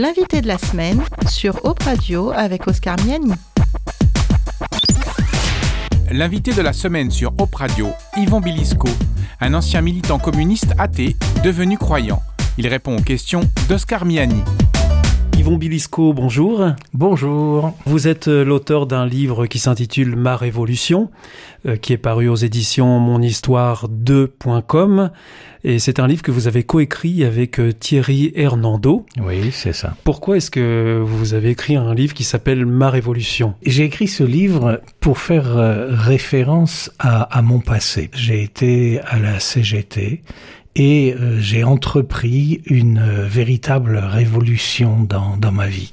L'invité de la semaine sur Op Radio avec Oscar Miani. L'invité de la semaine sur Op Radio, Yvon Bilisco, un ancien militant communiste athée devenu croyant. Il répond aux questions d'Oscar Miani. Yvon Bilisco, bonjour. Bonjour. Vous êtes euh, l'auteur d'un livre qui s'intitule Ma Révolution, euh, qui est paru aux éditions monhistoire2.com. Et c'est un livre que vous avez coécrit avec euh, Thierry Hernando. Oui, c'est ça. Pourquoi est-ce que vous avez écrit un livre qui s'appelle Ma Révolution? J'ai écrit ce livre pour faire référence à, à mon passé. J'ai été à la CGT et euh, j'ai entrepris une euh, véritable révolution dans, dans ma vie.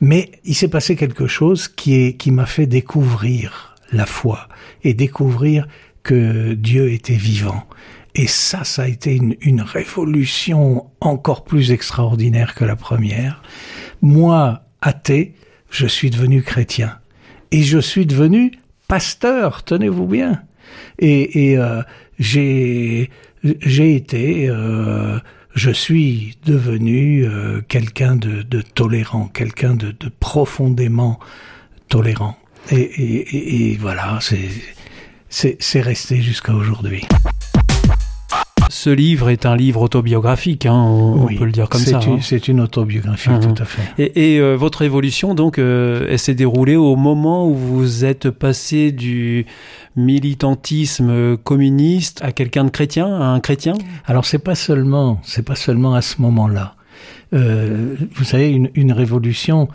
Mais il s'est passé quelque chose qui est qui m'a fait découvrir la foi et découvrir que Dieu était vivant. Et ça, ça a été une, une révolution encore plus extraordinaire que la première. Moi, athée, je suis devenu chrétien. Et je suis devenu pasteur, tenez-vous bien. Et, euh, j'ai été, euh, je suis devenu euh, quelqu'un de, tolérant, quelqu'un de, de, profondément tolérant. Et, et, et voilà, c'est resté jusqu'à aujourd'hui. Ce livre est un livre autobiographique, hein, on, oui, peut le dire comme ça. Hein. C'est une autobiographie, mmh. tout à fait. Et, et euh, votre évolution, donc, euh, elle s'est déroulée au moment où vous êtes passé du militantisme communiste à quelqu'un de chrétien, à un chrétien? Alors c'est pas seulement, c'est pas seulement à ce moment-là. Euh, vous savez, une, une révolution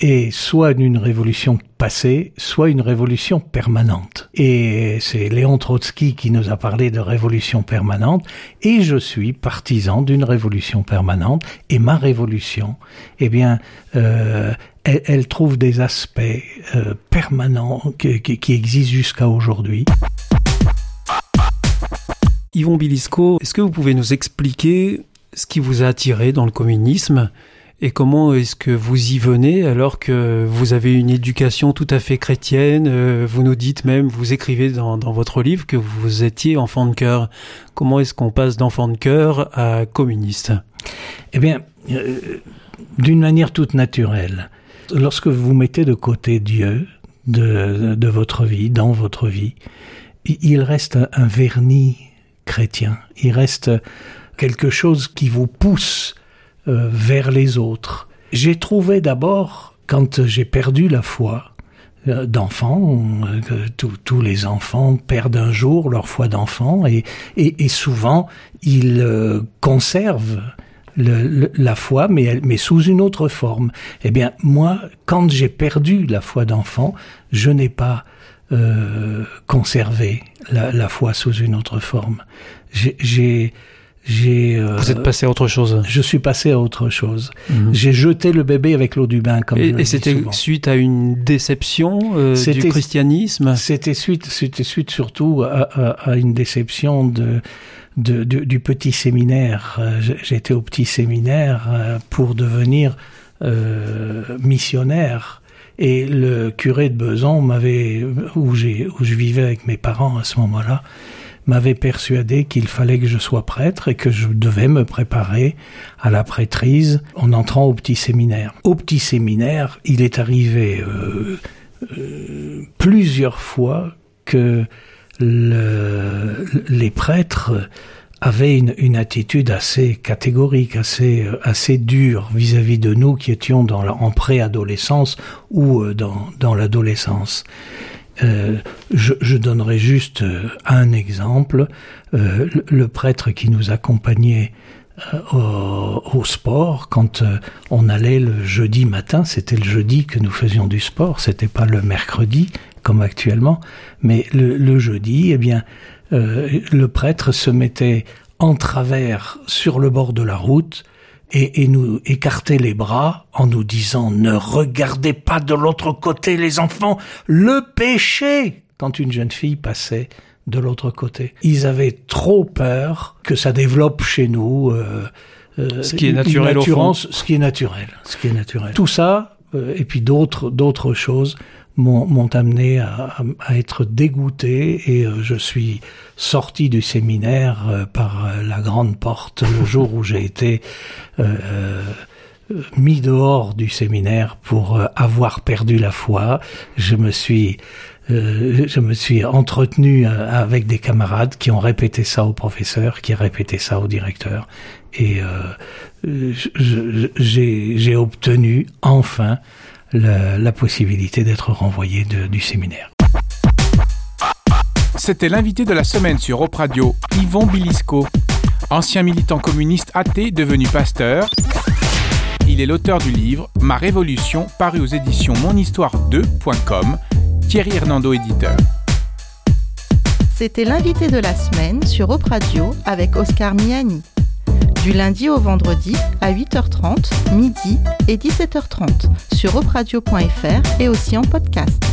est soit une révolution passée, soit une révolution permanente. Et c'est Léon Trotsky qui nous a parlé de révolution permanente, et je suis partisan d'une révolution permanente, et ma révolution, eh bien, euh, elle, trouve des aspects euh, permanents qui, qui existent jusqu'à aujourd'hui. Yvon Bilisco, est-ce que vous pouvez nous expliquer ce qui vous a attiré dans le communisme? Et comment est-ce que vous y venez alors que vous avez une éducation tout à fait chrétienne euh, Vous nous dites même, vous écrivez dans, votre livre que vous étiez enfant de cœur. Comment est-ce qu'on passe d'enfant de cœur à communiste? Eh bien, euh, d'une manière toute naturelle. Lorsque vous mettez de côté Dieu de, de votre vie, dans votre vie, il reste un vernis chrétien. Il reste quelque chose qui vous pousse euh, vers les autres. J'ai trouvé d'abord, quand j'ai perdu la foi euh, d'enfant, euh, tous les enfants perdent un jour leur foi d'enfant et, et, souvent ils conservent la foi, mais, sous une autre forme. Eh bien, moi, quand j'ai perdu la foi d'enfant, je n'ai pas conservé la, la foi sous une autre forme. J'ai j'ai. Euh, Vous êtes passé à autre chose. Je suis passé à autre chose. Mmh. J'ai jeté le bébé avec l'eau du bain, comme Et, et c'était suite à une déception euh, du christianisme? C'était suite, c'était suite surtout à, à, à une déception de, de, de, du petit séminaire. Euh, j'étais au petit séminaire euh, pour devenir euh, missionnaire. Et le curé de Besançon m'avait, où où je vivais avec mes parents à ce moment-là, m'avait persuadé qu'il fallait que je sois prêtre et que je devais me préparer à la prêtrise en entrant au petit séminaire. Au petit séminaire, il est arrivé euh, euh, plusieurs fois que le, les prêtres avaient une, attitude assez catégorique, assez, assez dure vis-à-vis -vis de nous qui étions en préadolescence ou euh, dans l'adolescence. Euh, je, donnerai juste euh, un exemple. Euh, le, prêtre qui nous accompagnait au, sport, quand on allait le jeudi matin, c'était le jeudi que nous faisions du sport, c'était pas le mercredi comme actuellement, mais le, jeudi, eh bien, le prêtre se mettait en travers sur le bord de la route et, et, nous écarter les bras en nous disant ne regardez pas de l'autre côté les enfants, le péché quand une jeune fille passait de l'autre côté. Ils avaient trop peur que ça développe chez nous euh, euh, ce qui est naturel au fond. ce qui est naturel, ce qui est naturel. Tout ça et puis d'autres d'autres choses m'ont amené à, être dégoûté et euh, je suis sorti du séminaire euh, par la grande porte le jour où j'ai été euh, mis dehors du séminaire pour avoir perdu la foi. Je me suis je me suis entretenu avec des camarades qui ont répété ça au professeur, qui ont répété ça au directeur, et j'ai obtenu enfin la, possibilité d'être renvoyé du séminaire. C'était l'invité de la semaine sur Op Radio, Yvon Bilisco, ancien militant communiste athée devenu pasteur. Il est l'auteur du livre Ma Révolution, paru aux éditions monhistoire2.com, Thierry Hernando, éditeur. C'était l'invité de la semaine sur Op Radio avec Oscar Miani du lundi au vendredi à 8h30, midi et 17h30 sur opradio.fr et aussi en podcast.